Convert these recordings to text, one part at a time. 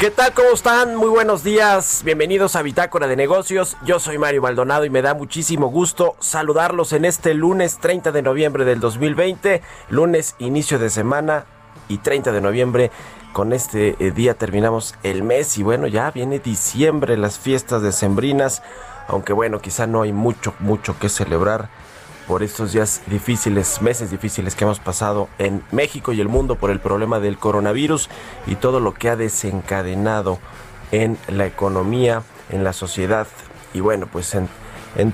¿Qué tal? ¿Cómo están? Muy buenos días. Bienvenidos a Bitácora de Negocios. Yo soy Mario Maldonado y me da muchísimo gusto saludarlos en este lunes 30 de noviembre del 2020, lunes inicio de semana y 30 de noviembre. Con este eh, día terminamos el mes y bueno, ya viene diciembre, las fiestas decembrinas, aunque bueno, quizá no hay mucho, mucho que celebrar por estos días difíciles, meses difíciles que hemos pasado en México y el mundo por el problema del coronavirus y todo lo que ha desencadenado en la economía, en la sociedad y bueno, pues en,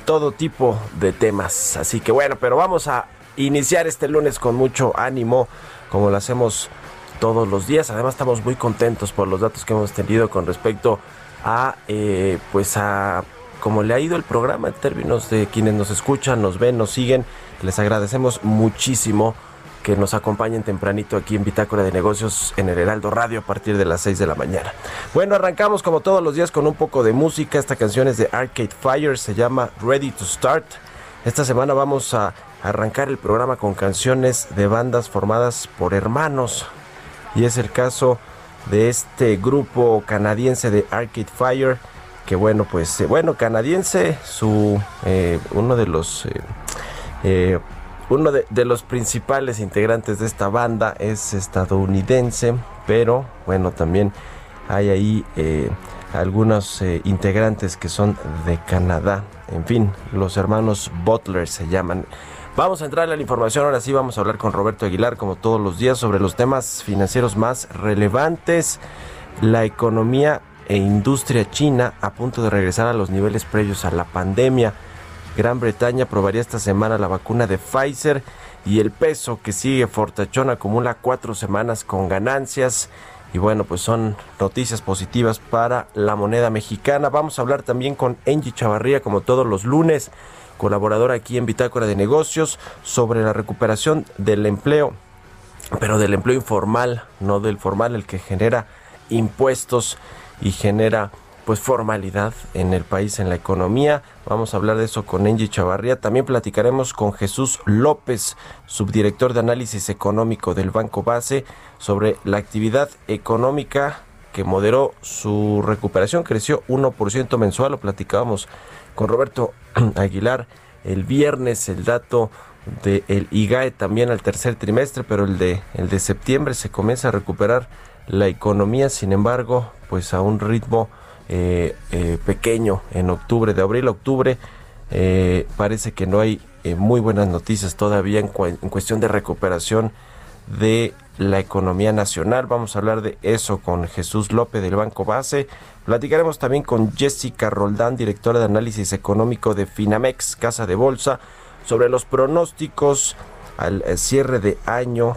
todo tipo de temas. Así que bueno, pero vamos a iniciar este lunes con mucho ánimo, como lo hacemos todos los días. Además estamos muy contentos por los datos que hemos tenido con respecto a eh, pues a como le ha ido el programa en términos de quienes nos escuchan, nos ven, nos siguen. Les agradecemos muchísimo que nos acompañen tempranito aquí en Bitácora de Negocios en el Heraldo Radio a partir de las 6 de la mañana. Bueno, arrancamos como todos los días con un poco de música. Esta canción es de Arcade Fire, se llama Ready to Start. Esta semana vamos a arrancar el programa con canciones de bandas formadas por hermanos. Y es el caso de este grupo canadiense de Arcade Fire que bueno, pues eh, bueno, canadiense, su eh, uno de los eh, uno de, los principales integrantes de esta banda es estadounidense, pero bueno, también hay ahí algunos integrantes que son de Canadá. En fin, los hermanos Butler se llaman. Vamos a entrar a la información, ahora sí vamos a hablar con Roberto Aguilar como todos los días sobre los temas financieros más relevantes, la economía e industria china a punto de regresar a los niveles previos a la pandemia. Gran Bretaña probaría esta semana la vacuna de Pfizer y el peso que sigue fortachón acumula cuatro semanas con ganancias. Y bueno, pues son noticias positivas para la moneda mexicana. Vamos a hablar también con Angie Chavarría, como todos los lunes, colaboradora aquí en Bitácora de Negocios, sobre la recuperación del empleo, pero del empleo informal, no del formal, el que genera impuestos y genera pues formalidad en el país, en la economía. Vamos a hablar de eso con Angie Chavarría. También platicaremos con Jesús López, subdirector de análisis económico del Banco Base, sobre la actividad económica que moderó su recuperación, creció 1% mensual. Lo platicábamos con Roberto Aguilar el viernes, el dato del IGAE también al tercer trimestre, pero el de, el de septiembre se comienza a recuperar la economía, sin embargo, pues a un ritmo eh, eh, pequeño en octubre, de abril a octubre, eh, parece que no hay muy buenas noticias todavía en, en, cuestión de recuperación de la economía nacional. Vamos a hablar de eso con Jesús López del Banco Base. Platicaremos también con Jessica Roldán, directora de análisis económico de Finamex, Casa de Bolsa, sobre los pronósticos al cierre de año,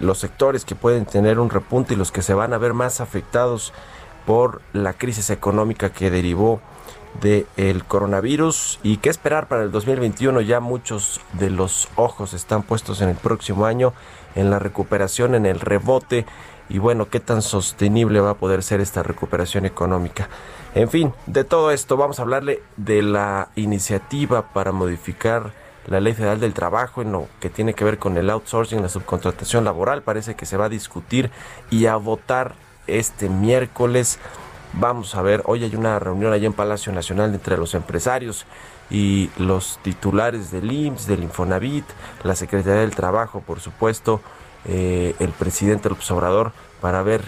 los sectores que pueden tener un repunte y los que se van a ver más afectados por la crisis económica que derivó del coronavirus y qué esperar para el 2021. Ya muchos de los ojos están puestos en el próximo año, en la recuperación, en el rebote y bueno, qué tan sostenible va a poder ser esta recuperación económica. En fin, de todo esto vamos a hablarle de la iniciativa para modificar la Ley Federal del Trabajo en lo que tiene que ver con el outsourcing, la subcontratación laboral. Parece que se va a discutir y a votar este miércoles. Vamos a ver, hoy hay una reunión allá en Palacio Nacional entre los empresarios y los titulares del IMSS, del Infonavit, la Secretaría del Trabajo, por supuesto, eh, el presidente López Obrador, para ver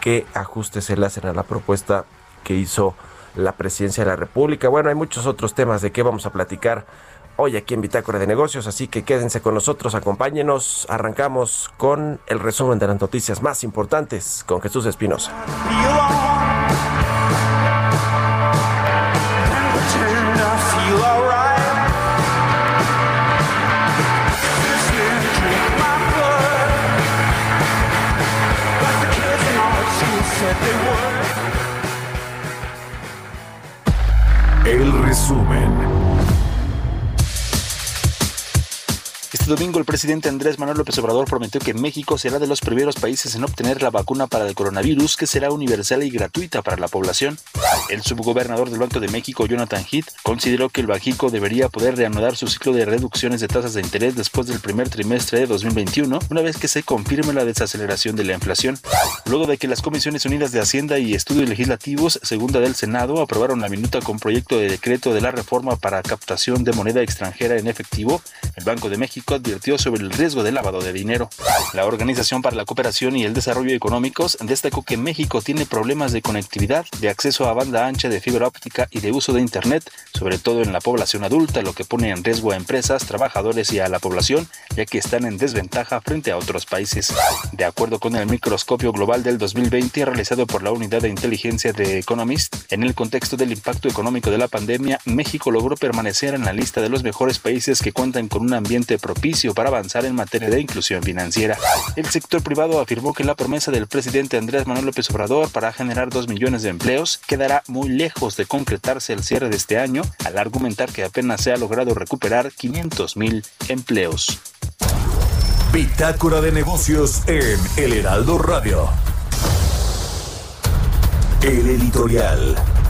qué ajustes se le hacen a la propuesta que hizo la presidencia de la República. Bueno, hay muchos otros temas de qué vamos a platicar hoy aquí en Bitácora de Negocios, así que quédense con nosotros, acompáñenos. Arrancamos con el resumen de las noticias más importantes con Jesús Espinosa. Domingo el presidente Andrés Manuel López Obrador prometió que México será de los primeros países en obtener la vacuna para el coronavirus que será universal y gratuita para la población. El subgobernador del Banco de México, Jonathan Heath, consideró que el Bajico debería poder reanudar su ciclo de reducciones de tasas de interés después del primer trimestre de 2021, una vez que se confirme la desaceleración de la inflación. Luego de que las Comisiones Unidas de Hacienda y Estudios Legislativos, segunda del Senado, aprobaron la minuta con proyecto de decreto de la reforma para captación de moneda extranjera en efectivo, el Banco de México advirtió sobre el riesgo de lavado de dinero. La Organización para la Cooperación y el Desarrollo Económicos destacó que México tiene problemas de conectividad, de acceso a banda ancha de fibra óptica y de uso de Internet, sobre todo en la población adulta, lo que pone en riesgo a empresas, trabajadores y a la población, ya que están en desventaja frente a otros países. De acuerdo con el microscopio global del 2020 realizado por la Unidad de Inteligencia de Economist, en el contexto del impacto económico de la pandemia, México logró permanecer en la lista de los mejores países que cuentan con un ambiente propicio para avanzar en materia de inclusión financiera. El sector privado afirmó que la promesa del presidente Andrés Manuel López Obrador para generar 2 millones de empleos quedará muy lejos de concretarse el cierre de este año, al argumentar que apenas se ha logrado recuperar 500 mil empleos. Bitácora de negocios en El Heraldo Radio. El editorial.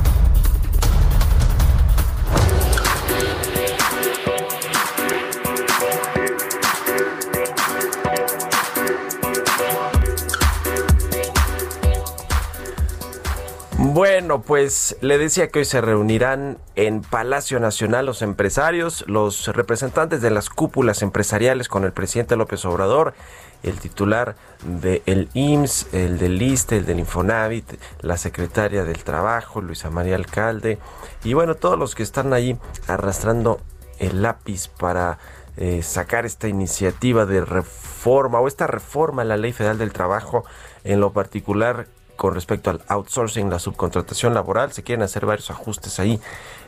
Bueno, pues le decía que hoy se reunirán en Palacio Nacional los empresarios, los representantes de las cúpulas empresariales con el presidente López Obrador, el titular del IMSS, el del ISTE, el del Infonavit, la secretaria del Trabajo, Luisa María Alcalde, y bueno, todos los que están ahí arrastrando el lápiz para eh, sacar esta iniciativa de reforma o esta reforma a la Ley Federal del Trabajo, en lo particular con respecto al outsourcing, la subcontratación laboral. Se quieren hacer varios ajustes ahí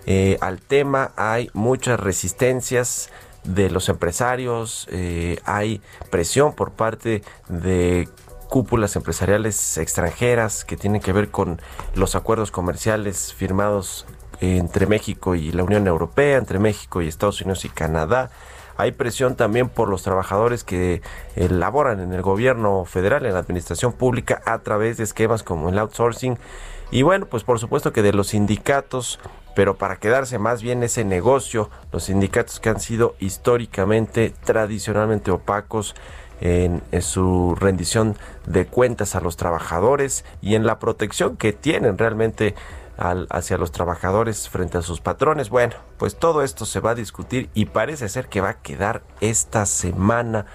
eh, al tema. Hay muchas resistencias de los empresarios, eh, hay presión por parte de cúpulas empresariales extranjeras que tienen que ver con los acuerdos comerciales firmados entre México y la Unión Europea, entre México y Estados Unidos y Canadá. Hay presión también por los trabajadores que eh, laboran en el gobierno federal, en la administración pública, a través de esquemas como el outsourcing. Y bueno, pues por supuesto que de los sindicatos, pero para quedarse más bien ese negocio, los sindicatos que han sido históricamente, tradicionalmente opacos, en, su rendición de cuentas a los trabajadores y en la protección que tienen realmente hacia los trabajadores frente a sus patrones. Bueno, pues todo esto se va a discutir y parece ser que va a quedar esta semana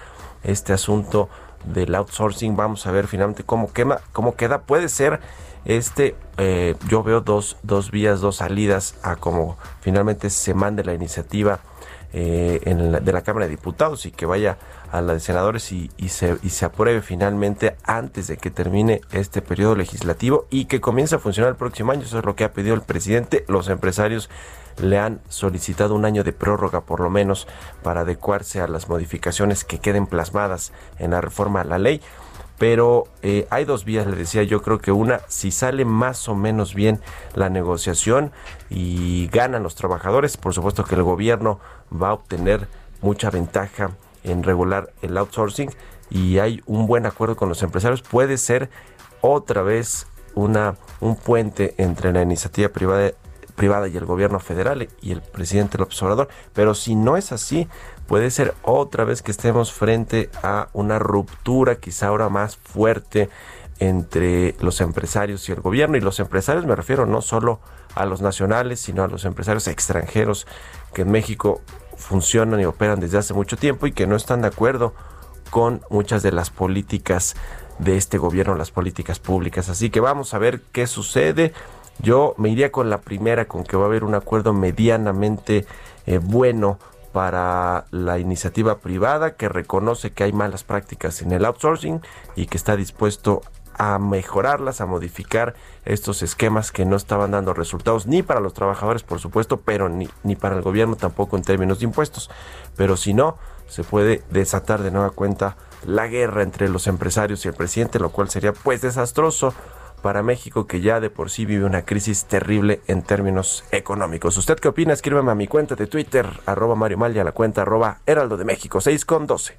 este asunto del outsourcing. Vamos a ver finalmente cómo, quema, cómo queda. Puede ser este, eh, yo veo dos, dos vías, dos salidas a cómo finalmente se mande la iniciativa eh, de la Cámara de Diputados y que vaya a la de senadores y, se, y se apruebe finalmente antes de que termine este periodo legislativo y que comience a funcionar el próximo año. Eso es lo que ha pedido el presidente. Los empresarios le han solicitado un año de prórroga por lo menos para adecuarse a las modificaciones que queden plasmadas en la reforma a la ley pero eh, hay dos vías, le decía yo creo que una, si sale más o menos bien la negociación y ganan los trabajadores, por supuesto que el gobierno va a obtener mucha ventaja en regular el outsourcing y hay un buen acuerdo con los empresarios, puede ser otra vez una, un puente entre la iniciativa privada privada y el gobierno federal y el presidente López Obrador. Pero si no es así, puede ser otra vez que estemos frente a una ruptura quizá ahora más fuerte entre los empresarios y el gobierno. Y los empresarios me refiero no solo a los nacionales, sino a los empresarios extranjeros que en México funcionan y operan desde hace mucho tiempo y que no están de acuerdo con muchas de las políticas de este gobierno, las políticas públicas. Así que vamos a ver qué sucede. Yo me iría con la primera, con que va a haber un acuerdo medianamente eh, bueno para la iniciativa privada que reconoce que hay malas prácticas en el outsourcing y que está dispuesto a mejorarlas, a modificar estos esquemas que no estaban dando resultados ni para los trabajadores, por supuesto, pero ni, ni para el gobierno tampoco en términos de impuestos. Pero si no, se puede desatar de nueva cuenta la guerra entre los empresarios y el presidente, lo cual sería pues desastroso para México que ya de por sí vive una crisis terrible en términos económicos. ¿Usted qué opina? Escríbeme a mi cuenta de Twitter, arroba Mario Mal y a la cuenta arroba Heraldo de México, 6 con 12.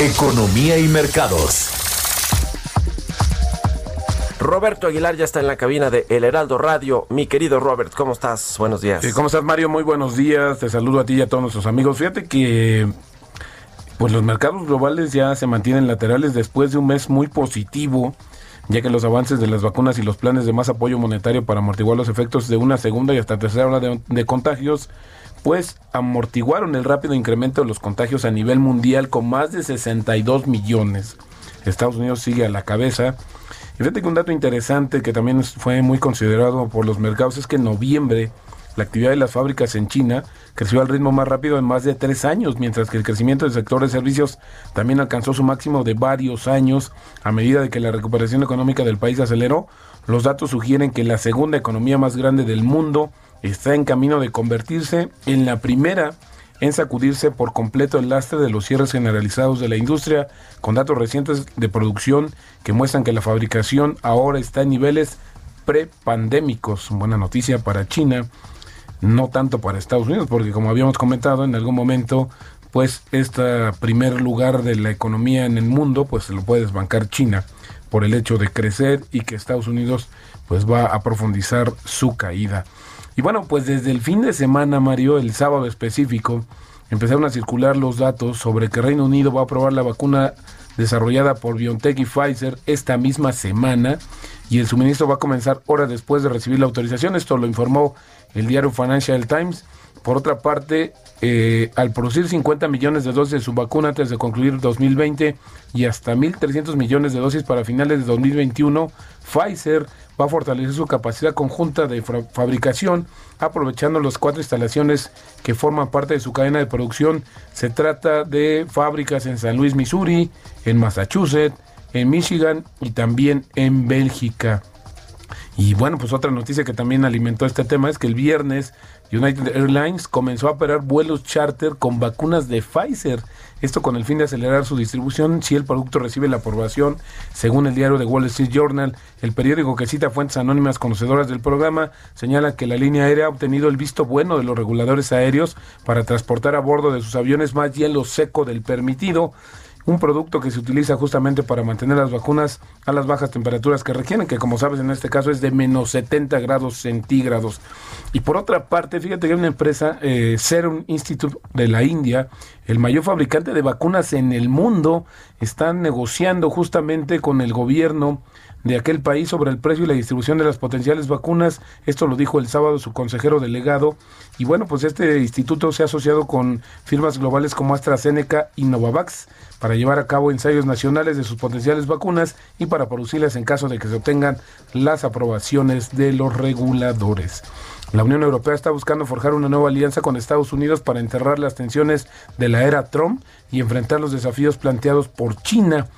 Economía y mercados. Roberto Aguilar ya está en la cabina de El Heraldo Radio. Mi querido Robert, ¿cómo estás? Buenos días. ¿Cómo estás, Mario? Muy buenos días. Te saludo a ti y a todos nuestros amigos. Fíjate que pues los mercados globales ya se mantienen laterales después de un mes muy positivo, ya que los avances de las vacunas y los planes de más apoyo monetario para amortiguar los efectos de una segunda y hasta tercera ola de, de contagios, pues amortiguaron el rápido incremento de los contagios a nivel mundial con más de 62 millones. Estados Unidos sigue a la cabeza y fíjate que un dato interesante que también fue muy considerado por los mercados es que en noviembre la actividad de las fábricas en China creció al ritmo más rápido en más de tres años, mientras que el crecimiento del sector de servicios también alcanzó su máximo de varios años a medida de que la recuperación económica del país aceleró. Los datos sugieren que la segunda economía más grande del mundo está en camino de convertirse en la primera en sacudirse por completo el lastre de los cierres generalizados de la industria, con datos recientes de producción que muestran que la fabricación ahora está en niveles prepandémicos. Buena noticia para China, no tanto para Estados Unidos, porque como habíamos comentado en algún momento, pues este primer lugar de la economía en el mundo, pues se lo puede desbancar China por el hecho de crecer y que Estados Unidos pues va a profundizar su caída. Y bueno, pues desde el fin de semana, Mario, el sábado específico, empezaron a circular los datos sobre que Reino Unido va a aprobar la vacuna desarrollada por BioNTech y Pfizer esta misma semana y el suministro va a comenzar horas después de recibir la autorización. Esto lo informó el diario Financial Times. Por otra parte, eh, al producir 50 millones de dosis de su vacuna antes de concluir 2020 y hasta 1.300 millones de dosis para finales de 2021, Pfizer va a fortalecer su capacidad conjunta de fabricación, aprovechando las cuatro instalaciones que forman parte de su cadena de producción. Se trata de fábricas en San Luis, Missouri, en Massachusetts, en Michigan y también en Bélgica. Y bueno, pues otra noticia que también alimentó este tema es que el viernes United Airlines comenzó a operar vuelos charter con vacunas de Pfizer. Esto con el fin de acelerar su distribución si el producto recibe la aprobación. Según el diario The Wall Street Journal, el periódico que cita fuentes anónimas conocedoras del programa señala que la línea aérea ha obtenido el visto bueno de los reguladores aéreos para transportar a bordo de sus aviones más hielo seco del permitido un producto que se utiliza justamente para mantener las vacunas a las bajas temperaturas que requieren, que como sabes en este caso es de menos 70 grados centígrados. Y por otra parte, fíjate que hay una empresa, eh, Serum Institute de la India, el mayor fabricante de vacunas en el mundo, están negociando justamente con el gobierno de aquel país sobre el precio y la distribución de las potenciales vacunas. Esto lo dijo el sábado su consejero delegado. Y bueno, pues este instituto se ha asociado con firmas globales como AstraZeneca y Novavax para llevar a cabo ensayos nacionales de sus potenciales vacunas y para producirlas en caso de que se obtengan las aprobaciones de los reguladores. La Unión Europea está buscando forjar una nueva alianza con Estados Unidos para enterrar las tensiones de la era Trump y enfrentar los desafíos planteados por China.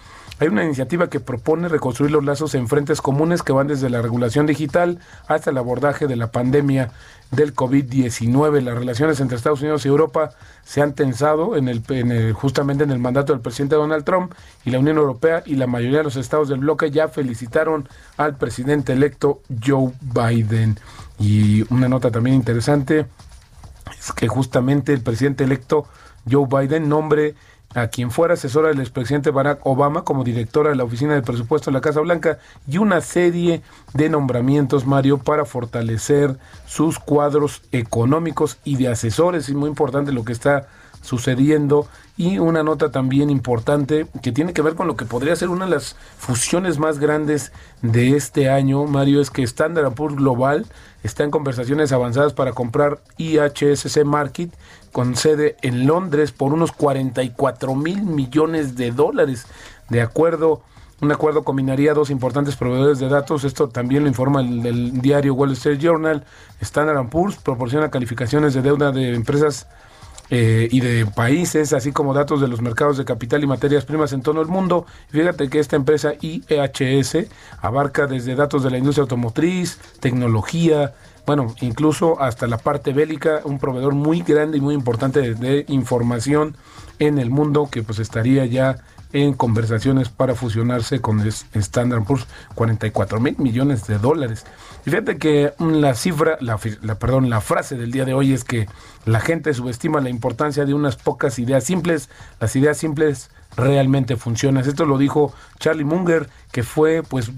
Hay una iniciativa que propone reconstruir los lazos en frentes comunes que van desde la regulación digital hasta el abordaje de la pandemia del COVID-19. Las relaciones entre Estados Unidos y Europa se han tensado en el, justamente en el mandato del presidente Donald Trump y la Unión Europea y la mayoría de los estados del bloque ya felicitaron al presidente electo Joe Biden. Y una nota también interesante es que justamente el presidente electo Joe Biden nombre a quien fuera asesora del expresidente Barack Obama como directora de la Oficina de Presupuesto de la Casa Blanca y una serie de nombramientos, Mario, para fortalecer sus cuadros económicos y de asesores. Es muy importante lo que está sucediendo y una nota también importante que tiene que ver con lo que podría ser una de las fusiones más grandes de este año, Mario, es que Standard Poor's Global está en conversaciones avanzadas para comprar IHSC Market con sede en Londres por unos 44 mil millones de dólares. De acuerdo, un acuerdo combinaría dos importantes proveedores de datos. Esto también lo informa el, diario Wall Street Journal. Standard Poor's proporciona calificaciones de deuda de empresas eh, y de países, así como datos de los mercados de capital y materias primas en todo el mundo. Fíjate que esta empresa IEHS abarca desde datos de la industria automotriz, tecnología, bueno, incluso hasta la parte bélica, un proveedor muy grande y muy importante de, de información en el mundo que pues estaría ya en conversaciones para fusionarse con Standard Poor's 44 mil millones de dólares. Y fíjate que la cifra, la, la, perdón, la frase del día de hoy es que la gente subestima la importancia de unas pocas ideas simples. Las ideas simples realmente funcionan. Esto lo dijo Charlie Munger, que fue, pues,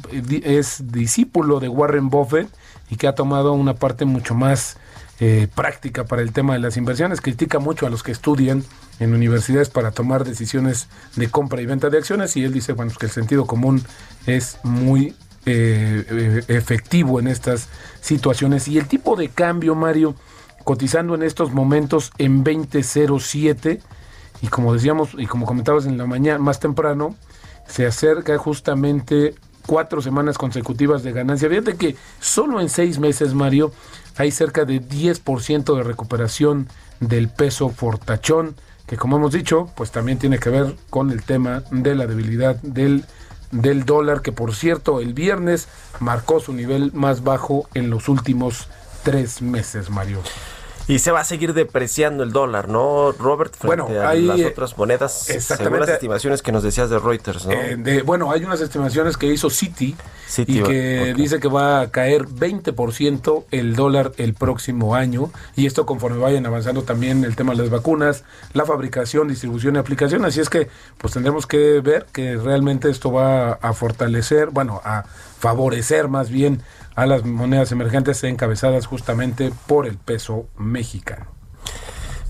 es discípulo de Warren Buffett y que ha tomado una parte mucho más eh, práctica para el tema de las inversiones. Critica mucho a los que estudian en universidades para tomar decisiones de compra y venta de acciones y él dice, bueno, pues que el sentido común es muy eh, eh, efectivo en estas situaciones. Y el tipo de cambio, Mario, cotizando en estos momentos en 2007 y como decíamos y como comentabas en la mañana más temprano, se acerca justamente cuatro semanas consecutivas de ganancia. Fíjate que solo en seis meses, Mario, hay cerca de 10% de recuperación del peso fortachón, que como hemos dicho, pues también tiene que ver con el tema de la debilidad del, del dólar, que por cierto el viernes marcó su nivel más bajo en los últimos tres meses, Mario. Y se va a seguir depreciando el dólar, ¿no, Robert? Frente bueno, a hay, las otras monedas, exactamente. según las estimaciones que nos decías de Reuters, ¿no? Eh, de, bueno, hay unas estimaciones que hizo Citi, Citi y que okay. dice que va a caer 20% el dólar el próximo año. Y esto conforme vayan avanzando también el tema de las vacunas, la fabricación, distribución y aplicación. Así es que pues tendremos que ver que realmente esto va a fortalecer, bueno, a favorecer más bien a las monedas emergentes encabezadas justamente por el peso mexicano.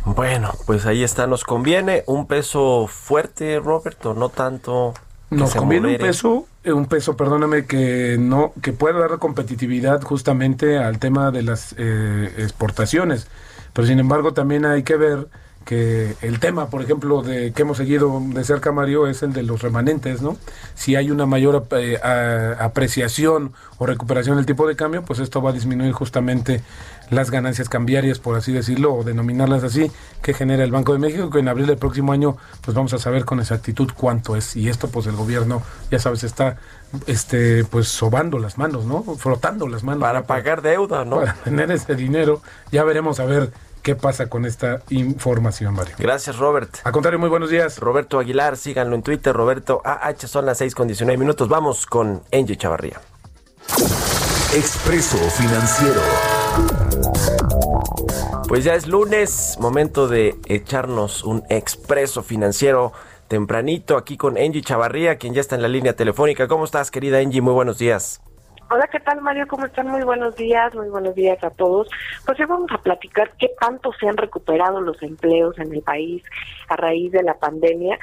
Bueno, pues ahí está, nos conviene un peso fuerte, Roberto, no tanto. Nos conviene modere. un peso, un peso, perdóname, que no, que pueda dar competitividad justamente al tema de las eh, exportaciones. Pero sin embargo también hay que ver que el tema, por ejemplo, de que hemos seguido de cerca, Mario, es el de los remanentes, ¿no? Si hay una mayor eh, apreciación o recuperación del tipo de cambio, pues esto va a disminuir justamente las ganancias cambiarias, por así decirlo, o denominarlas así, que genera el Banco de México, que en abril del próximo año, pues vamos a saber con exactitud cuánto es. Y esto, pues el gobierno, ya sabes, está este pues sobando las manos, ¿no? Frotando las manos. Para pagar deuda, ¿no? Para tener ese dinero. Ya veremos a ver qué pasa con esta información, Mario. Gracias, Robert. A contrario, muy buenos días. Roberto Aguilar, síganlo en Twitter, Roberto AH, son las 6 con 19 minutos. Vamos con Angie Chavarría. Expreso Financiero. Pues ya es lunes, momento de echarnos un expreso financiero tempranito aquí con Angie Chavarría, quien ya está en la línea telefónica. ¿Cómo estás, querida Angie? Muy buenos días. Hola, ¿qué tal Mario? ¿Cómo están? Muy buenos días, muy buenos días a todos. Pues hoy vamos a platicar qué tanto se han recuperado los empleos en el país a raíz de la pandemia.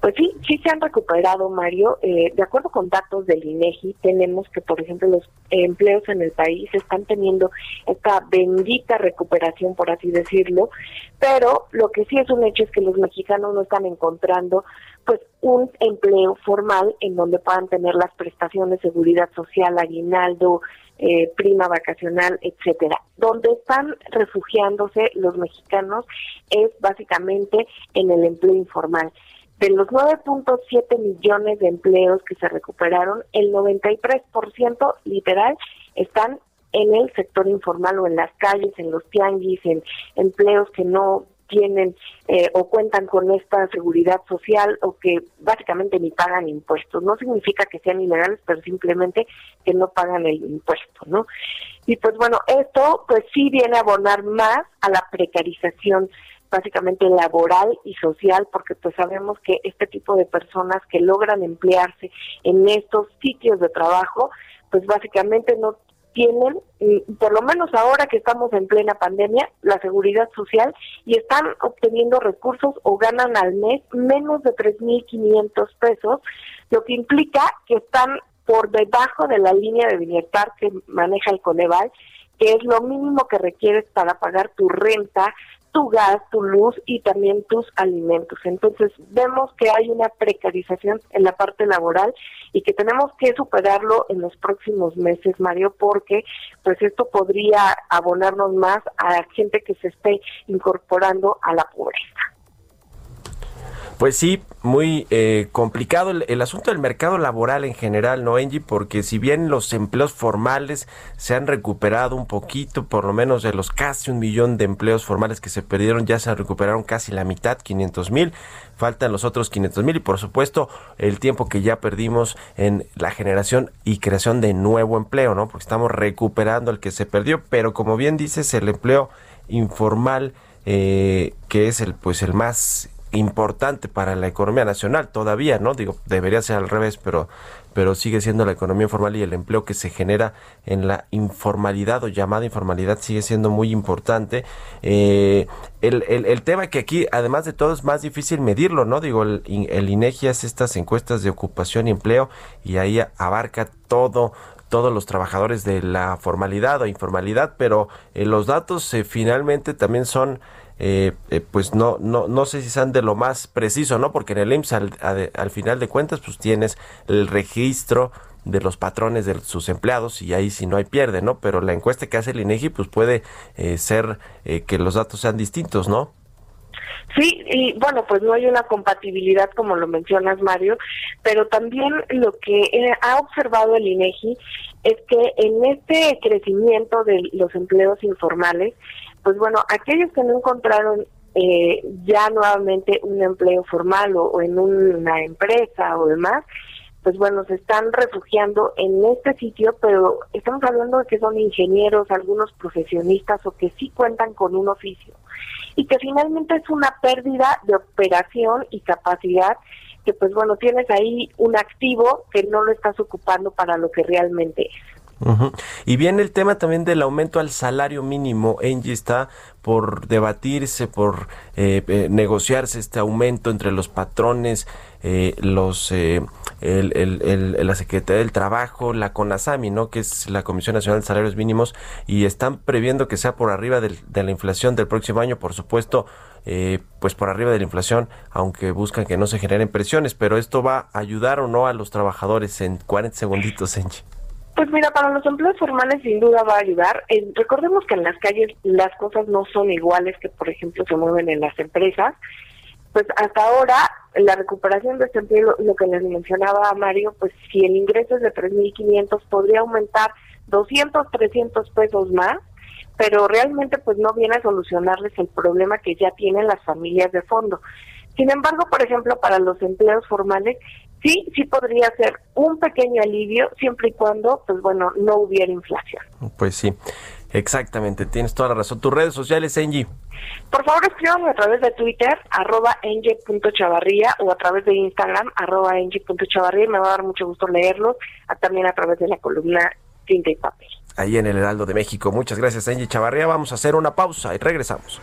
Pues sí, sí se han recuperado, Mario. Eh, de acuerdo con datos del INEGI, tenemos que, por ejemplo, los empleos en el país están teniendo esta bendita recuperación, por así decirlo. Pero lo que sí es un hecho es que los mexicanos no están encontrando pues un empleo formal en donde puedan tener las prestaciones de seguridad social, aguinaldo, eh, prima vacacional, etcétera. Donde están refugiándose los mexicanos es básicamente en el empleo informal. De los 9.7 millones de empleos que se recuperaron, el 93% literal están en el sector informal o en las calles, en los tianguis, en empleos que no tienen eh, o cuentan con esta seguridad social o que básicamente ni pagan impuestos. No significa que sean ilegales, pero simplemente que no pagan el impuesto, ¿no? Y pues bueno, esto pues sí viene a abonar más a la precarización básicamente laboral y social, porque pues sabemos que este tipo de personas que logran emplearse en estos sitios de trabajo, pues básicamente no tienen, por lo menos ahora que estamos en plena pandemia, la seguridad social y están obteniendo recursos o ganan al mes menos de 3.500 pesos, lo que implica que están por debajo de la línea de bienestar que maneja el Coneval, que es lo mínimo que requieres para pagar tu renta, tu gas, tu luz y también tus alimentos. Entonces vemos que hay una precarización en la parte laboral y que tenemos que superarlo en los próximos meses, Mario, porque pues esto podría abonarnos más a gente que se esté incorporando a la pobreza. Pues sí, muy eh, complicado el, asunto del mercado laboral en general, ¿no, Angie? Porque si bien los empleos formales se han recuperado un poquito, por lo menos de los casi un millón de empleos formales que se perdieron, ya se recuperaron casi la mitad, 500 mil, faltan los otros 500 mil y por supuesto el tiempo que ya perdimos en la generación y creación de nuevo empleo, ¿no? Porque estamos recuperando el que se perdió, pero como bien dices, el empleo informal, eh, que es el pues el más importante para la economía nacional todavía, ¿no? Digo, debería ser al revés, pero, pero sigue siendo la economía informal y el empleo que se genera en la informalidad o llamada informalidad sigue siendo muy importante. Eh, el, el, tema que aquí, además de todo, es más difícil medirlo, ¿no? Digo, el, el INEGI hace estas encuestas de ocupación y empleo y ahí abarca todo todos los trabajadores de la formalidad o informalidad, pero eh, los datos eh, finalmente también son eh, eh, pues no, no, no sé si sean de lo más preciso, ¿no? Porque en el IMSS al, final de cuentas pues tienes el registro de los patrones de sus empleados y ahí si no hay pierde, ¿no? Pero la encuesta que hace el INEGI pues puede eh, ser que los datos sean distintos, ¿no? Sí, y bueno, pues no hay una compatibilidad como lo mencionas, Mario, pero también lo que ha observado el INEGI es que en este crecimiento de los empleos informales, pues bueno, aquellos que no encontraron eh, ya nuevamente un empleo formal o, en una empresa o demás, pues bueno, se están refugiando en este sitio, pero estamos hablando de que son ingenieros, algunos profesionistas o que sí cuentan con un oficio y que finalmente es una pérdida de operación y capacidad que pues bueno, tienes ahí un activo que no lo estás ocupando para lo que realmente es. Y viene el tema también del aumento al salario mínimo. Engie está por debatirse, por eh, eh, negociarse este aumento entre los patrones, eh, los la Secretaría del Trabajo, la CONASAMI, ¿no? que es la Comisión Nacional de Salarios Mínimos, y están previendo que sea por arriba de la inflación del próximo año, por supuesto. pues por arriba de la inflación, aunque buscan que no se generen presiones, pero esto va a ayudar o no a los trabajadores en 40 segunditos, Engie. Pues mira, para los empleos formales sin duda va a ayudar. Eh, recordemos que en las calles las cosas no son iguales que, por ejemplo, se mueven en las empresas. Pues hasta ahora, la recuperación de este empleo, lo que les mencionaba a Mario, pues si el ingreso es de 3.500, podría aumentar 200, 300 pesos más, pero realmente pues no viene a solucionarles el problema que ya tienen las familias de fondo. Sin embargo, por ejemplo, para los empleos formales, sí, sí podría ser un pequeño alivio siempre y cuando, pues bueno, no hubiera inflación. Pues sí. Exactamente, tienes toda la razón. ¿Tus redes sociales, Engie? Por favor, escríbanme a través de Twitter, arroba enge.chavarría o a través de Instagram, arroba enge.chavarría. Me va a dar mucho gusto leerlos, también a través de la columna Tinta y Papel. Ahí en el Heraldo de México. Muchas gracias, Engie Chavarría. Vamos a hacer una pausa y regresamos.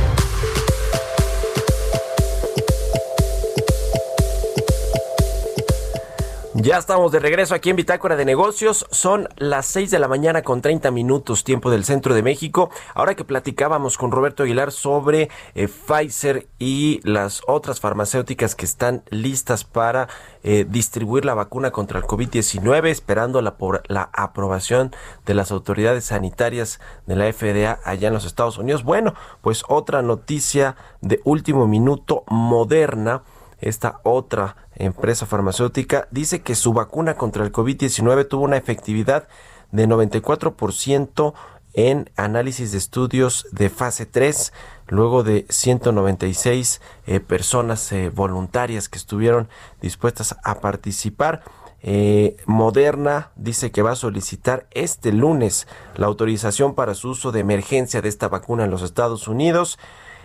Ya estamos de regreso aquí en Bitácora de Negocios. Son las 6 de la mañana con 30 minutos tiempo del centro de México. Ahora que platicábamos con Roberto Aguilar sobre eh, Pfizer y las otras farmacéuticas que están listas para eh, distribuir la vacuna contra el COVID-19, esperando la, la aprobación de las autoridades sanitarias de la FDA allá en los Estados Unidos. Bueno, pues otra noticia de último minuto moderna esta otra empresa farmacéutica, dice que su vacuna contra el COVID-19 tuvo una efectividad de 94% en análisis de estudios de fase 3, luego de 196 eh, personas eh, voluntarias que estuvieron dispuestas a participar. Eh, Moderna dice que va a solicitar este lunes la autorización para su uso de emergencia de esta vacuna en los Estados Unidos.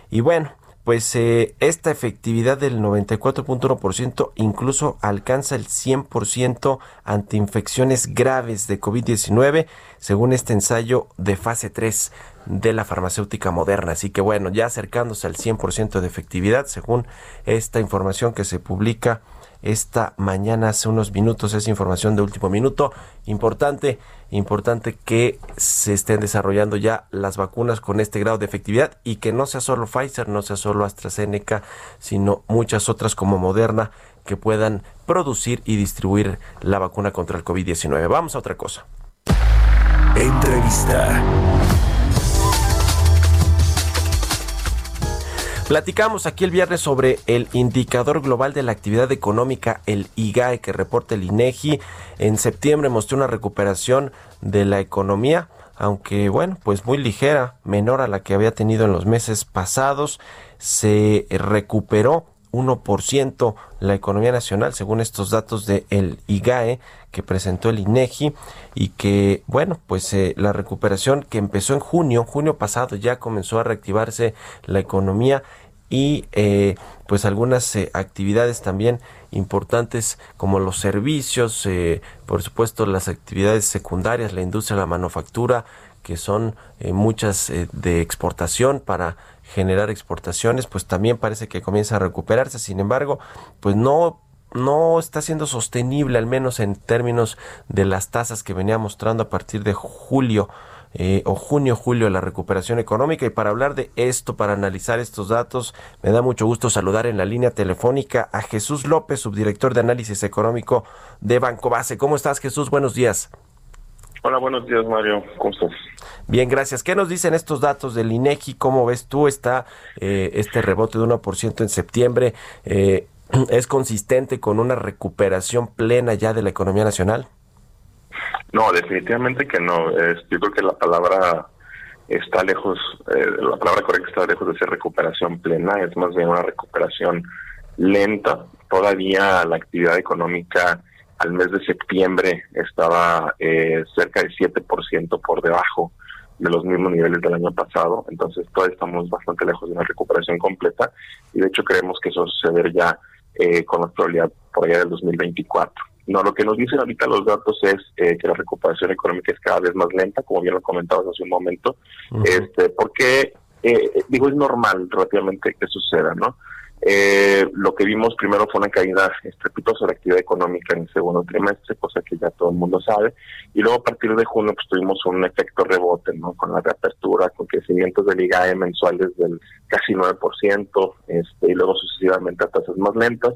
Y bueno, pues eh, esta efectividad del 94.1% incluso alcanza el 100% ante infecciones graves de COVID-19, según este ensayo de fase 3 de la farmacéutica moderna. Así que bueno, ya acercándose al 100% de efectividad, según esta información que se publica esta mañana hace unos minutos. Es información de último minuto. Importante, importante que se estén desarrollando ya las vacunas con este grado de efectividad y que no sea solo Pfizer, no sea solo AstraZeneca, sino muchas otras como Moderna que puedan producir y distribuir la vacuna contra el COVID-19. Vamos a otra cosa. Entrevista. Platicamos aquí el viernes sobre el indicador global de la actividad económica, el IGAE, que reporta el INEGI. En septiembre mostró una recuperación de la economía, aunque bueno, pues muy ligera, menor a la que había tenido en los meses pasados. Se recuperó 1% la economía nacional, según estos datos del el IGAE que presentó el INEGI y que, bueno, pues eh, la recuperación que empezó en junio, junio pasado ya comenzó a reactivarse la economía y eh, pues algunas eh, actividades también importantes como los servicios, por supuesto las actividades secundarias, la industria, la manufactura, que son muchas de exportación para generar exportaciones, pues también parece que comienza a recuperarse. Sin embargo, pues no no está siendo sostenible, al menos en términos de las tasas que venía mostrando a partir de julio eh, o junio, julio, la recuperación económica. Y para hablar de esto, para analizar estos datos, me da mucho gusto saludar en la línea telefónica a Jesús López, subdirector de análisis económico de Banco Base. ¿Cómo estás, Jesús? Buenos días. Hola, buenos días, Mario. ¿Cómo estás? Bien, gracias. ¿Qué nos dicen estos datos del INEGI? ¿Cómo ves tú? Está eh, este rebote de 1% en septiembre. Eh, ¿Es consistente con una recuperación plena ya de la economía nacional? No, definitivamente que no. yo creo que la palabra está lejos, eh, la palabra correcta está lejos de ser recuperación plena, es más bien una recuperación lenta. Todavía la actividad económica al mes de septiembre estaba eh, cerca del 7% por debajo de los mismos niveles del año pasado, entonces todavía estamos bastante lejos de una recuperación completa y de hecho creemos que eso va a suceder ya eh, con la probabilidad por allá del 2024. No, lo que nos dicen ahorita los datos es eh, que la recuperación económica es cada vez más lenta, como bien lo comentabas hace un momento, este, porque, eh, digo, es normal relativamente que suceda, ¿no? Eh, lo que vimos primero fue una caída estrepitosa de la actividad económica en el segundo trimestre, cosa que ya todo el mundo sabe, y luego a partir de junio pues tuvimos un efecto rebote, ¿no? Con la reapertura, con crecimientos del IGAE mensuales del casi 9%, este, y luego sucesivamente a tasas más lentas.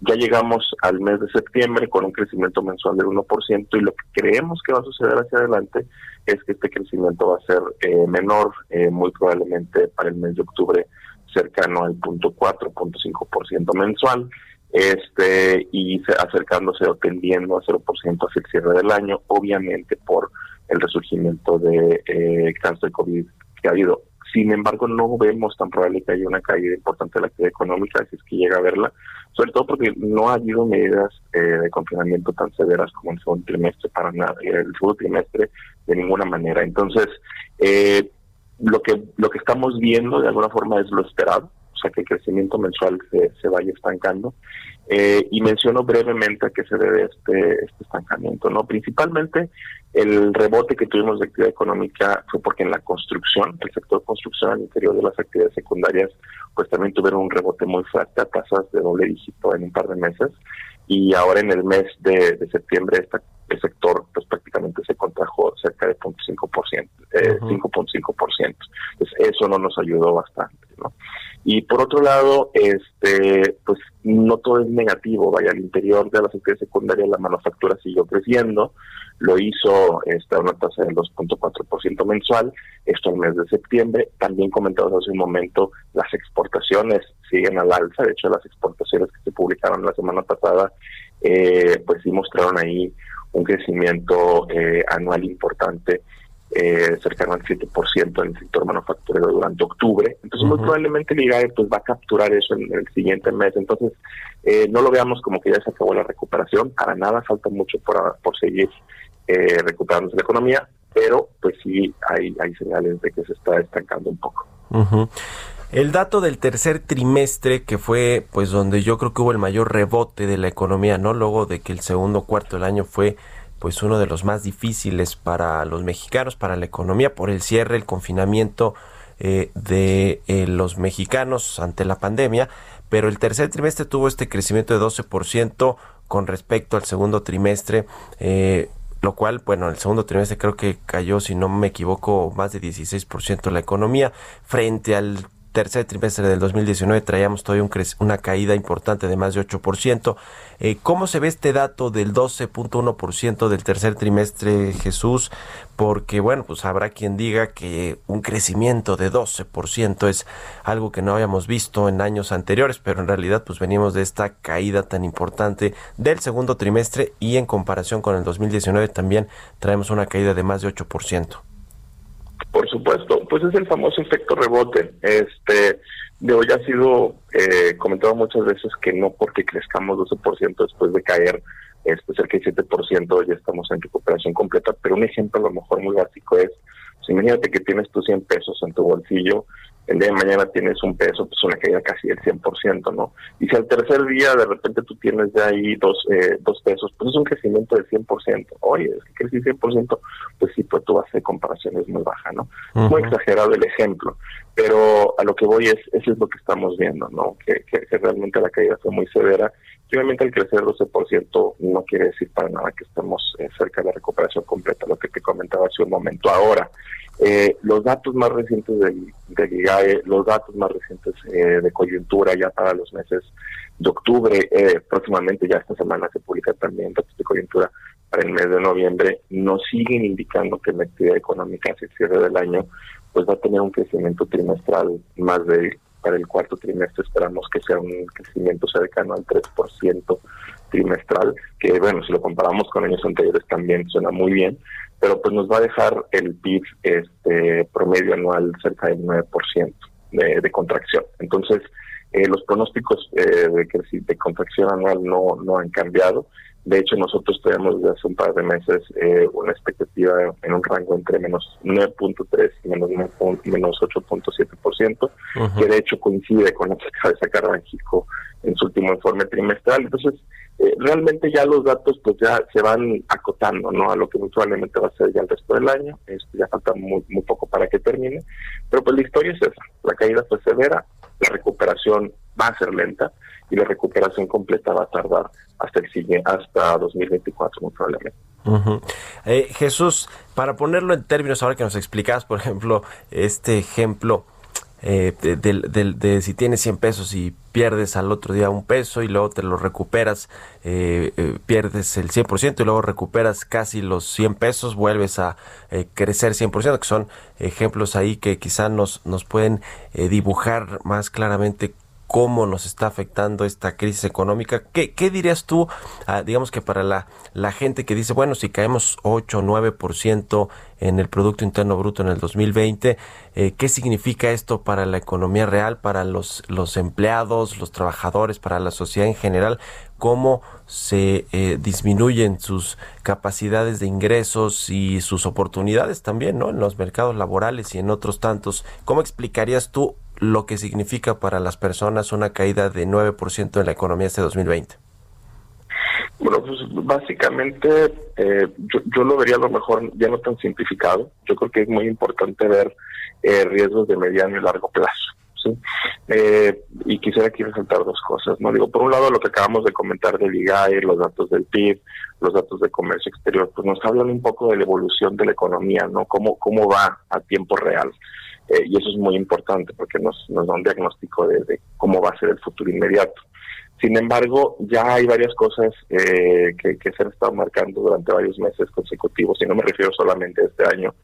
Ya llegamos al mes de septiembre con un crecimiento mensual del 1% y lo que creemos que va a suceder hacia adelante es que este crecimiento va a ser eh, menor, eh, muy probablemente para el mes de octubre cercano al punto 4.5% mensual este y acercándose o tendiendo a 0% hacia el cierre del año, obviamente por el resurgimiento de eh, cáncer de COVID que ha habido. Sin embargo, no vemos tan probable que haya una caída importante de la actividad económica, si es que llega a verla, sobre todo porque no ha habido medidas eh, de confinamiento tan severas como el segundo trimestre para nada, el segundo trimestre de ninguna manera. Entonces, eh, lo que lo que estamos viendo de alguna forma es lo esperado, o sea que el crecimiento mensual se, se vaya estancando. Eh, y menciono brevemente a qué se debe este, este estancamiento. no Principalmente el rebote que tuvimos de actividad económica fue porque en la construcción, el sector construcción al interior de las actividades secundarias, pues también tuvieron un rebote muy fuerte a tasas de doble dígito en un par de meses. Y ahora en el mes de, de septiembre esta el sector pues prácticamente se contrajo cerca de 0.5%, eh, 5.5%. Entonces eso no nos ayudó bastante, ¿no? Y por otro lado, este, pues no todo es negativo, vaya, al interior de la secretaría secundaria la manufactura siguió creciendo, lo hizo esta una tasa del 2.4% mensual, esto al mes de septiembre. También comentamos hace un momento, las exportaciones siguen al alza, de hecho las exportaciones que se publicaron la semana pasada, eh, pues sí mostraron ahí un crecimiento eh, anual importante eh, cercano al 7% en el sector manufacturero durante octubre. Entonces, muy probablemente el IGAE pues, va a capturar eso en, el siguiente mes. Entonces, eh, no lo veamos como que ya se acabó la recuperación. Para nada, falta mucho por, por seguir eh, recuperándose la economía, pero pues sí hay, hay señales de que se está estancando un poco. El dato del tercer trimestre, que fue pues donde yo creo que hubo el mayor rebote de la economía, ¿no? Luego de que el segundo cuarto del año fue pues uno de los más difíciles para los mexicanos, para la economía, por el cierre, el confinamiento eh, de eh, los mexicanos ante la pandemia, pero el tercer trimestre tuvo este crecimiento de 12% con respecto al segundo trimestre. Eh, lo cual, bueno, el segundo trimestre creo que cayó, si no me equivoco, más de 16% la economía, frente al tercer trimestre del 2019 traíamos todavía un una caída importante de más de 8%. Eh, ¿Cómo se ve este dato del 12.1% del tercer trimestre, Jesús? Porque, bueno, pues habrá quien diga que un crecimiento de 12% es algo que no habíamos visto en años anteriores, pero en realidad pues venimos de esta caída tan importante del segundo trimestre y en comparación con el 2019 también traemos una caída de más de 8%. Por supuesto, pues es el famoso efecto rebote. Este, de hoy ha sido eh, comentado muchas veces que no porque crezcamos 12% después de caer este cerca del 7%, ya estamos en recuperación completa, pero un ejemplo a lo mejor muy básico es, pues imagínate que tienes tus 100 pesos en tu bolsillo el día de mañana tienes un peso, pues una caída casi del 100%, ¿no? Y si al tercer día de repente tú tienes ya ahí dos, eh, dos pesos, pues es un crecimiento del 100%. Oye, es que crecí 100%, pues sí, pues tú vas a hacer comparaciones muy bajas, ¿no? Muy exagerado el ejemplo, pero a lo que voy es, eso es lo que estamos viendo, ¿no? Que, que, realmente la caída fue muy severa. Y obviamente al crecer 12% no quiere decir para nada que estemos eh, cerca de la recuperación completa, lo que te comentaba hace un momento. Ahora, eh, los datos más recientes del, del los datos más recientes eh, de coyuntura ya para los meses de octubre, eh, próximamente ya esta semana se publica también datos de coyuntura para el mes de noviembre, nos siguen indicando que la actividad económica hacia el cierre del año pues va a tener un crecimiento trimestral más de para el cuarto trimestre esperamos que sea un crecimiento cercano al 3% trimestral, que bueno, si lo comparamos con años anteriores también suena muy bien, pero pues nos va a dejar el PIB este promedio anual cerca del 9% de, de contracción. Entonces, eh, los pronósticos eh, de, de contracción anual no, no han cambiado. De hecho, nosotros tenemos desde hace un par de meses eh, una expectativa en un rango entre menos 9.3 y menos, menos 8.7%, que de hecho coincide con lo que acaba de sacar Banxico en su último informe trimestral. Entonces, eh, realmente ya los datos pues ya se van acotando no a lo que probablemente va a ser ya el resto del año. Este, ya falta muy, muy poco para que termine. Pero pues la historia es esa. La caída fue severa la recuperación va a ser lenta y la recuperación completa va a tardar hasta el siguiente hasta 2024 muy probablemente. Eh, Jesús para ponerlo en términos ahora que nos explicas por ejemplo este ejemplo eh, de, si tienes 100 pesos y pierdes al otro día un peso y luego te lo recuperas, eh, pierdes el 100% y luego recuperas casi los 100 pesos, vuelves a crecer 100%, que son ejemplos ahí que quizá nos, nos pueden dibujar más claramente cómo nos está afectando esta crisis económica. ¿Qué, dirías tú, ah, digamos que para la, la gente que dice, bueno, si caemos 8 o 9% en el Producto Interno Bruto en el 2020, eh, ¿qué significa esto para la economía real, para los, los empleados, los trabajadores, para la sociedad en general? ¿Cómo se eh, disminuyen sus capacidades de ingresos y sus oportunidades también, ¿no? En los mercados laborales y en otros tantos. ¿Cómo explicarías tú lo que significa para las personas una caída de 9% en la economía este 2020? Bueno, pues básicamente eh, yo, lo vería a lo mejor ya no tan simplificado. Yo creo que es muy importante ver eh, riesgos de mediano y largo plazo. ¿Sí? Eh, y quisiera aquí resaltar dos cosas. no Digo, por un lado, lo que acabamos de comentar del IGAE, los datos del PIB, los datos de comercio exterior, pues nos hablan un poco de la evolución de la economía, ¿no? Cómo, cómo va a tiempo real. y eso es muy importante porque nos, nos da un diagnóstico de, cómo va a ser el futuro inmediato. Sin embargo, ya hay varias cosas eh, que, se han estado marcando durante varios meses consecutivos, y no me refiero solamente a este año,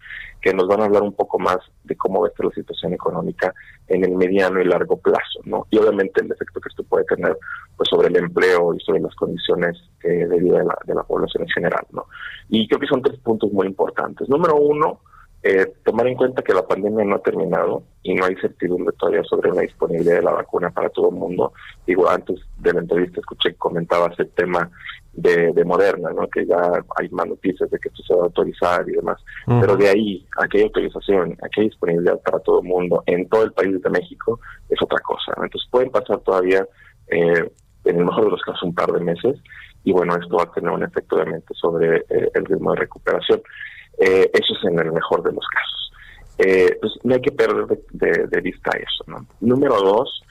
que nos van a hablar un poco más de cómo va a estar la situación económica en el mediano y largo plazo, ¿no? Y obviamente el efecto que esto puede tener pues sobre el empleo y sobre las condiciones eh, de vida de la, de la población en general, ¿no? Y creo que son tres puntos muy importantes. Número uno, eh, tomar en cuenta que la pandemia no ha terminado y no hay certidumbre todavía sobre la disponibilidad de la vacuna para todo el mundo. Digo, antes de la entrevista escuché que comentabas el tema de, Moderna, ¿no? que ya hay más noticias de que esto se va a autorizar y demás. Pero de ahí a que hay autorización, a que hay disponibilidad para todo el mundo en todo el país de México, es otra cosa. Entonces pueden pasar todavía, eh, en el mejor de los casos, un par de meses y bueno, esto va a tener un efecto obviamente sobre eh, el ritmo de recuperación. Eh, eso es en el mejor de los casos. Eh, pues no hay que perder de, vista eso. ¿no? Número dos,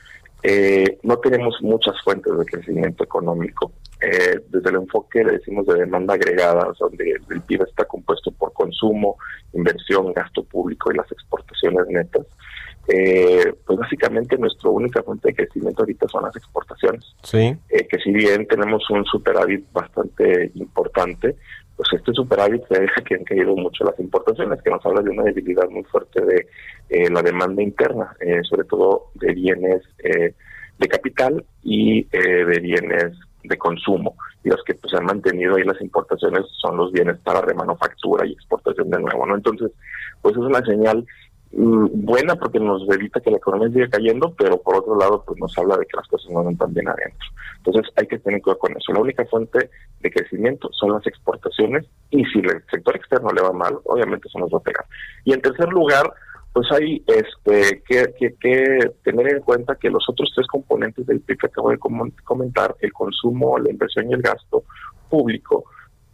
eh, no tenemos muchas fuentes de crecimiento económico. desde el enfoque, le decimos, de demanda agregada, donde el PIB está compuesto por consumo, inversión, gasto público y las exportaciones netas. pues básicamente nuestra única fuente de crecimiento ahorita son las exportaciones. Sí. que si bien tenemos un superávit bastante importante, pues este superávit se deja que han caído mucho las importaciones, que nos habla de una debilidad muy fuerte de eh, la demanda interna, eh, sobre todo de bienes eh, de capital y de bienes de consumo. Y los que pues han mantenido ahí las importaciones son los bienes para remanufactura y exportación de nuevo, ¿no? Entonces, pues es una señal buena porque nos evita que la economía siga cayendo, pero por otro lado pues nos habla de que las cosas no van tan bien adentro. Entonces hay que tener cuidado con eso. La única fuente de crecimiento son las exportaciones y si el sector externo le va mal, obviamente eso nos va a pegar. Y en tercer lugar, pues hay este que, que, tener en cuenta que los otros tres componentes del PIB que acabo de comentar, el consumo, la inversión y el gasto público,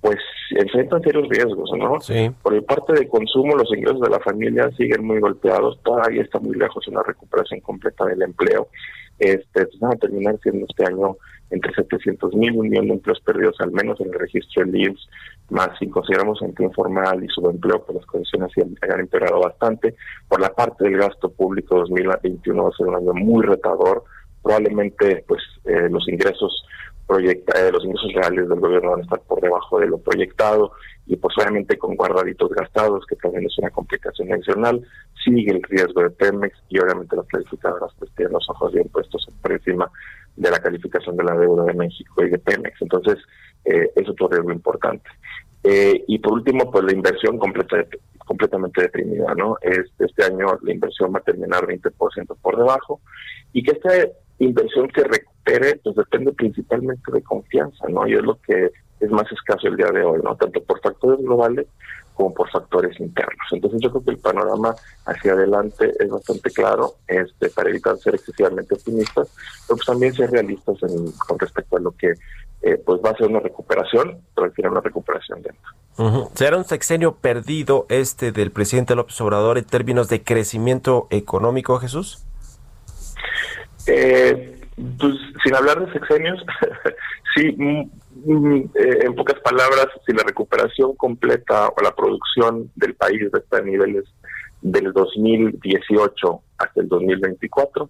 pues enfrentan serios riesgos, ¿no? Sí. Por el parte de consumo, los ingresos de la familia siguen muy golpeados, todavía está muy lejos una recuperación completa del empleo. Este, pues van a terminar siendo este año entre 700 mil y un millón de empleos perdidos, al menos en el registro del IMSS, más si consideramos empleo informal y subempleo, pues las condiciones han empeorado bastante. Por la parte del gasto público, 2021 va a ser un año muy retador, probablemente pues eh, los ingresos proyecta, eh, los ingresos reales del gobierno van a estar por debajo de lo proyectado y pues obviamente con guardaditos gastados, que también es una complicación adicional, sigue el riesgo de Pemex y obviamente las calificadoras pues tienen los ojos bien puestos por encima de la calificación de la deuda de México y de Pemex. Entonces, eh, es otro riesgo importante. Eh, y por último, pues la inversión completa, completamente deprimida, ¿no? Este, este año la inversión va a terminar 20% por debajo y que esta inversión que recupere, pues depende principalmente de confianza, ¿no? Y es lo que es más escaso el día de hoy, ¿no? Tanto por factores globales como por factores internos. Entonces yo creo que el panorama hacia adelante es bastante claro, este, para evitar ser excesivamente optimistas, pero pues también ser realistas con respecto a lo que eh, pues va a ser una recuperación, pero al final una recuperación dentro. ¿Será un sexenio perdido este del presidente López Obrador en términos de crecimiento económico, Jesús? Eh, pues sin hablar de sexenios, sí, mm, mm, eh, en pocas palabras, si la recuperación completa o la producción del país está a niveles del 2018 hasta el 2024,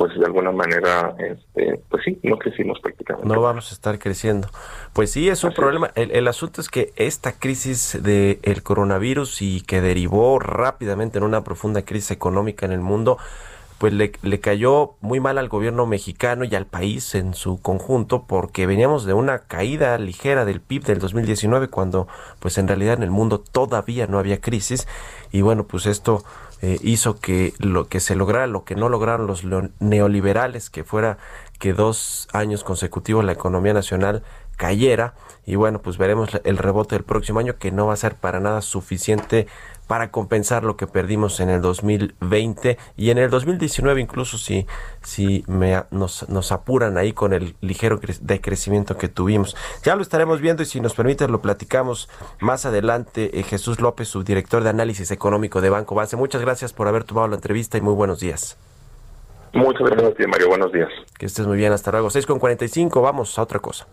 pues de alguna manera, este, pues sí, no crecimos prácticamente. No vamos a estar creciendo. Pues sí, es un problema. El, el, asunto es que esta crisis del el coronavirus y que derivó rápidamente en una profunda crisis económica en el mundo, pues le, cayó muy mal al gobierno mexicano y al país en su conjunto porque veníamos de una caída ligera del PIB del 2019 cuando pues en realidad en el mundo todavía no había crisis. Y bueno pues esto eh, hizo que lo que se lograra lo que no lograron los neoliberales que fuera que dos años consecutivos la economía nacional cayera. Y bueno pues veremos el rebote del próximo año que no va a ser para nada suficiente para compensar lo que perdimos en el 2020 y en el 2019 incluso si, si me, nos, nos apuran ahí con el ligero decrecimiento que tuvimos. Ya lo estaremos viendo y si nos permite lo platicamos más adelante. Eh, Jesús López, su director de análisis económico de Banco Base. Muchas gracias por haber tomado la entrevista y muy buenos días. Muchas gracias, Mario. Buenos días. Que estés muy bien. Hasta luego. 6 con 45. Vamos a otra cosa.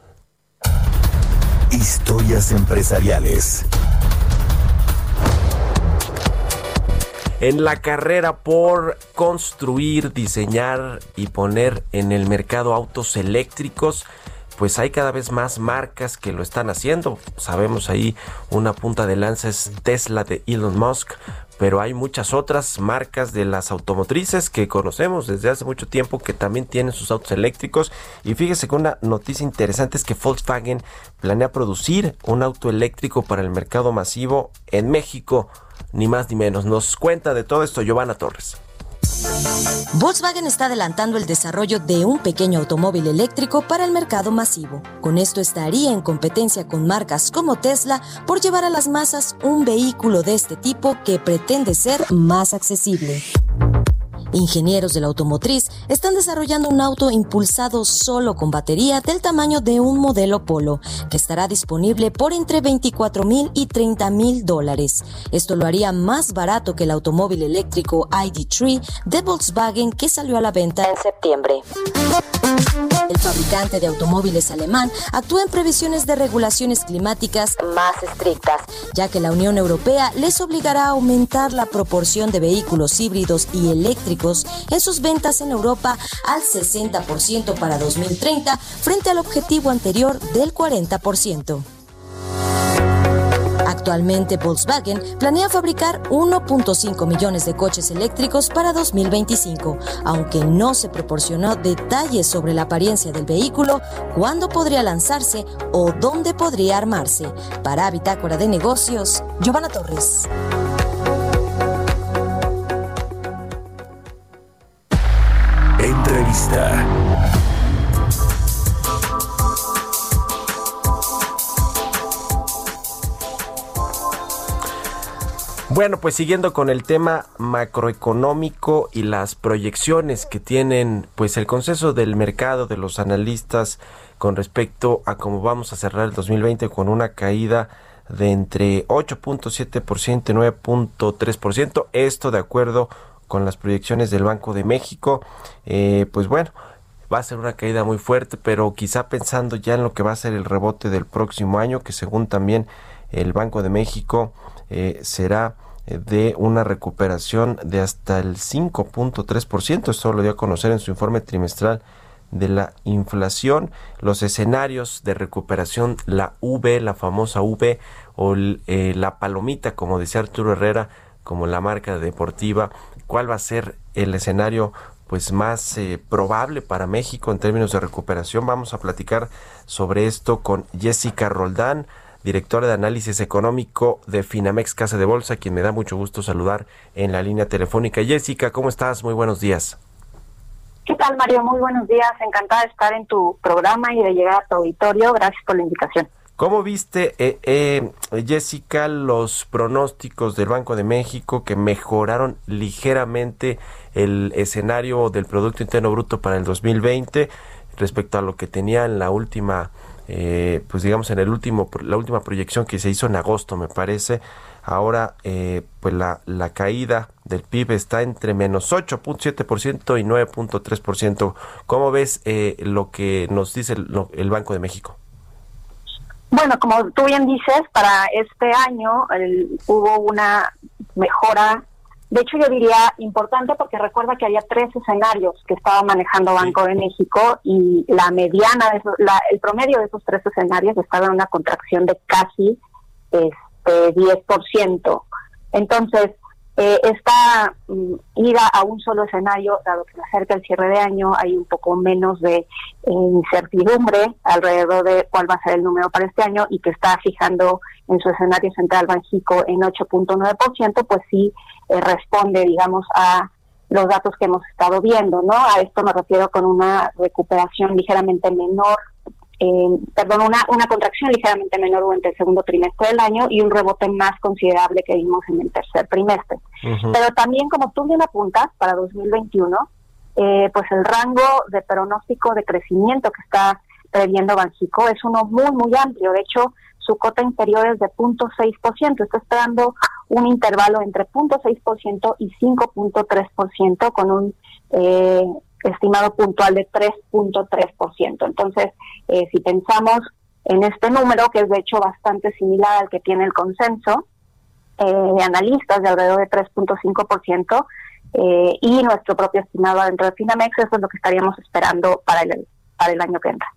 Historias empresariales. En la carrera por construir, diseñar y poner en el mercado autos eléctricos, pues hay cada vez más marcas que lo están haciendo. Sabemos ahí una punta de lanza es Tesla de Elon Musk, pero hay muchas otras marcas de las automotrices que conocemos desde hace mucho tiempo que también tienen sus autos eléctricos. Y fíjese que una noticia interesante es que Volkswagen planea producir un auto eléctrico para el mercado masivo en México, ni más ni menos. Nos cuenta de todo esto Giovanna Torres. Volkswagen está adelantando el desarrollo de un pequeño automóvil eléctrico para el mercado masivo. Con esto estaría en competencia con marcas como Tesla por llevar a las masas un vehículo de este tipo que pretende ser más accesible. Ingenieros de la automotriz están desarrollando un auto impulsado solo con batería del tamaño de un modelo Polo, que estará disponible por entre 24 mil y 30 mil dólares. Esto lo haría más barato que el automóvil eléctrico ID3 de Volkswagen que salió a la venta en septiembre. El fabricante de automóviles alemán actúa en previsiones de regulaciones climáticas más estrictas, ya que la Unión Europea les obligará a aumentar la proporción de vehículos híbridos y eléctricos en sus ventas en Europa al 60% para 2030 frente al objetivo anterior del 40%. Actualmente Volkswagen planea fabricar 1.5 millones de coches eléctricos para 2025, aunque no se proporcionó detalles sobre la apariencia del vehículo, cuándo podría lanzarse o dónde podría armarse. Para Bitácora de Negocios, Giovanna Torres. Bueno, pues siguiendo con el tema macroeconómico y las proyecciones que tienen pues el consenso del mercado de los analistas con respecto a cómo vamos a cerrar el 2020 con una caída de entre 8.7% y 9.3%, esto de acuerdo con las proyecciones del Banco de México, eh, pues bueno, va a ser una caída muy fuerte, pero quizá pensando ya en lo que va a ser el rebote del próximo año, que según también el Banco de México eh, será eh, de una recuperación de hasta el 5.3%. Esto lo dio a conocer en su informe trimestral de la inflación, los escenarios de recuperación, la V, la famosa V o la palomita, como decía Arturo Herrera, como la marca deportiva, cuál va a ser el escenario pues más probable para México en términos de recuperación. Vamos a platicar sobre esto con Jessica Roldán, directora de análisis económico de Finamex Casa de Bolsa, quien me da mucho gusto saludar en la línea telefónica. Jessica, ¿cómo estás? Muy buenos días. ¿Qué tal, Mario? Muy buenos días. Encantada de estar en tu programa y de llegar a tu auditorio. Gracias por la invitación. ¿Cómo viste, eh, eh, Jessica, los pronósticos del Banco de México que mejoraron ligeramente el escenario del Producto Interno Bruto para el 2020 respecto a lo que tenía en la última eh, pues digamos en el último la última proyección que se hizo en agosto me parece ahora eh, pues la, caída del PIB está entre menos 8.7% y 9.3% ¿cómo ves eh, lo que nos dice el, Banco de México? Bueno, como tú bien dices, para este año hubo una mejora de hecho, yo diría importante porque recuerda que había tres escenarios que estaba manejando Banco de México y la mediana, de el promedio de esos tres escenarios estaba en una contracción de casi este 10%. Entonces, eh, esta mm, ida a un solo escenario, dado que se acerca el cierre de año, hay un poco menos de eh, incertidumbre alrededor de cuál va a ser el número para este año y que está fijando en su escenario central Banjico en 8.9%, pues sí eh, responde, digamos, a los datos que hemos estado viendo, ¿no? A esto me refiero con una recuperación ligeramente menor, eh, perdón, una, una contracción ligeramente menor durante el segundo trimestre del año y un rebote más considerable que vimos en el tercer trimestre. Pero también, como tú bien apuntas, para 2021, eh, pues el rango de pronóstico de crecimiento que está previendo Banjico es uno muy, muy amplio. De hecho, su cota interior es de 0.6%. Está esperando un intervalo entre 0.6% y 5.3% con un eh, estimado puntual de 3.3%. Entonces, eh, si pensamos en este número, que es de hecho bastante similar al que tiene el consenso, eh, de analistas de alrededor de 3.5% eh, y nuestro propio estimado dentro de Finamex, eso es lo que estaríamos esperando para el, para el año que entra.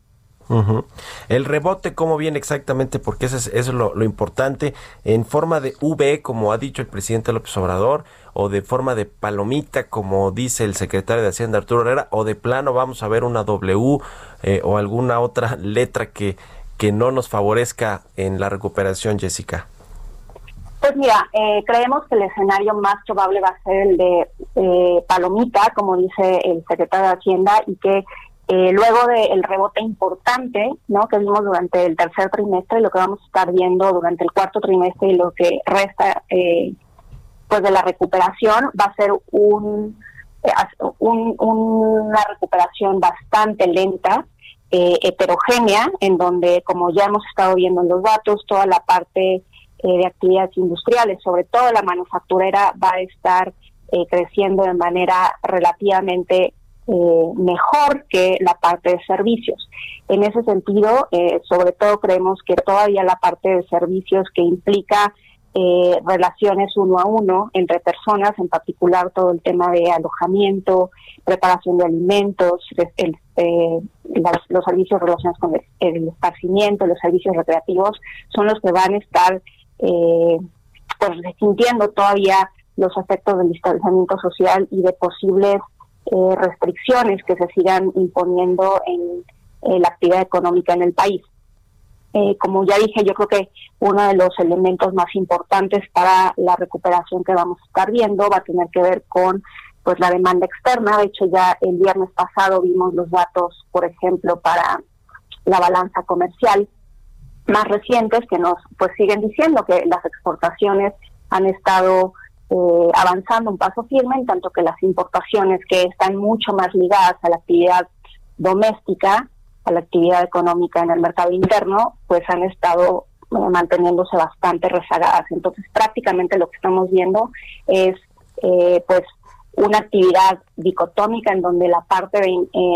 El rebote, ¿cómo viene exactamente? Porque eso es, lo, importante. ¿En forma de V, como ha dicho el presidente López Obrador, o de forma de palomita, como dice el secretario de Hacienda Arturo Herrera, o de plano vamos a ver una W eh, o alguna otra letra que, que no nos favorezca en la recuperación, Jessica? Pues mira, eh, creemos que el escenario más probable va a ser el de eh, palomita, como dice el secretario de Hacienda, y que eh, luego del rebote importante ¿no? que vimos durante el tercer trimestre, lo que vamos a estar viendo durante el cuarto trimestre y lo que resta eh, pues de la recuperación va a ser un, eh, una recuperación bastante lenta, heterogénea, en donde, como ya hemos estado viendo en los datos, toda la parte de actividades industriales, sobre todo la manufacturera, va a estar creciendo de manera relativamente eh, mejor que la parte de servicios. En ese sentido, eh, sobre todo creemos que todavía la parte de servicios que implica eh, relaciones uno a uno entre personas, en particular todo el tema de alojamiento, preparación de alimentos, los, servicios relacionados con el, esparcimiento, los servicios recreativos, son los que van a estar pues sintiendo todavía los efectos del distanciamiento social y de posibles eh, restricciones que se sigan imponiendo en, la actividad económica en el país. Eh, como ya dije, yo creo que uno de los elementos más importantes para la recuperación que vamos a estar viendo va a tener que ver con pues la demanda externa. De hecho, ya el viernes pasado vimos los datos, por ejemplo, para la balanza comercial más recientes que nos pues siguen diciendo que las exportaciones han estado eh, avanzando un paso firme, en tanto que las importaciones que están mucho más ligadas a la actividad doméstica, a la actividad económica en el mercado interno, pues han estado eh, manteniéndose bastante rezagadas. Entonces, prácticamente lo que estamos viendo es, eh, pues, una actividad dicotómica en donde la parte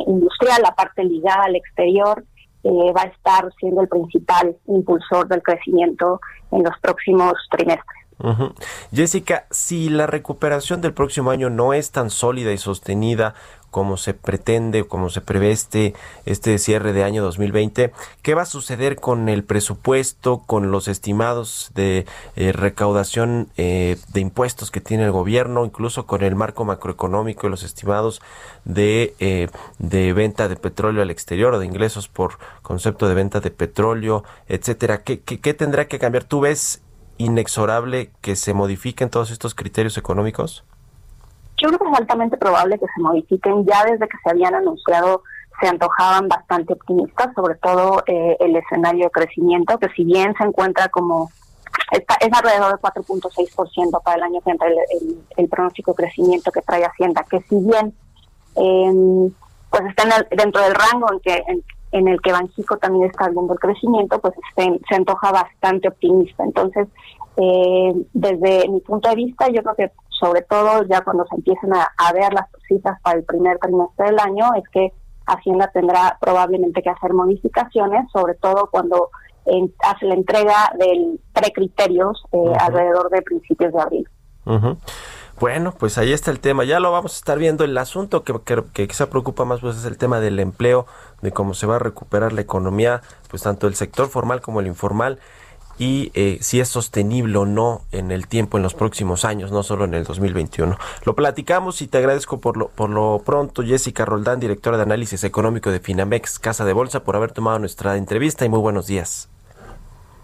industrial, la parte ligada al exterior, va a estar siendo el principal impulsor del crecimiento en los próximos trimestres. Jessica, si la recuperación del próximo año no es tan sólida y sostenida como se pretende, como se prevé este, este cierre de año 2020, ¿qué va a suceder con el presupuesto, con los estimados de eh, recaudación eh, de impuestos que tiene el gobierno, incluso con el marco macroeconómico y los estimados de, eh, de venta de petróleo al exterior o de ingresos por concepto de venta de petróleo, etcétera? ¿Qué, qué, qué tendrá que cambiar? ¿Tú ves inexorable que se modifiquen todos estos criterios económicos? Yo creo que es altamente probable que se modifiquen. Ya desde que se habían anunciado se antojaban bastante optimistas, sobre todo eh, el escenario de crecimiento, que si bien se encuentra como está, es alrededor del 4.6% para el año que entra el, pronóstico de crecimiento que trae Hacienda, que si bien em, pues está dentro del rango en que, en el que Banjico también está viendo el crecimiento, pues se, se antoja bastante optimista. Entonces, eh, desde mi punto de vista, yo creo que sobre todo ya cuando se empiecen a, ver las cifras para el primer trimestre del año, es que Hacienda tendrá probablemente que hacer modificaciones, sobre todo cuando hace la entrega del precriterios eh, alrededor de principios de abril. Bueno, pues ahí está el tema. Ya lo vamos a estar viendo. El asunto que, que, quizá preocupa más pues es el tema del empleo, de cómo se va a recuperar la economía, pues tanto el sector formal como el informal y eh, si es sostenible o no en el tiempo, en los próximos años, no solo en el 2021. Lo platicamos y te agradezco por lo, por lo pronto, Jessica Roldán, directora de análisis económico de Finamex, Casa de Bolsa, por haber tomado nuestra entrevista y muy buenos días.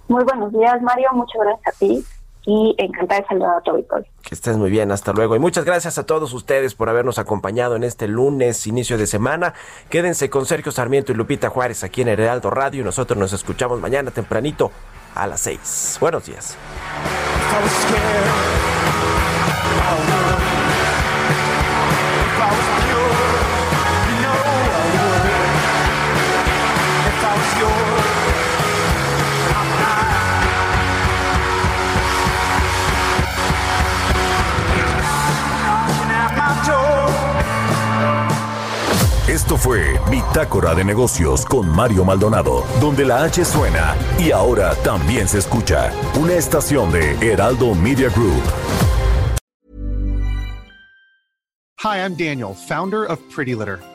Muy buenos días, Mario. Muchas gracias a ti y encantada de saludar a todo Que estés muy bien, hasta luego. Y muchas gracias a todos ustedes por habernos acompañado en este lunes, inicio de semana. Quédense con Sergio Sarmiento y Lupita Juárez aquí en Heraldo Radio. Nosotros nos escuchamos mañana tempranito a las 6. Buenos días. Esto fue Bitácora de Negocios con Mario Maldonado, donde la H suena y ahora también se escucha una estación de Heraldo Media Group. Hi, I'm Daniel, founder of Pretty Litter.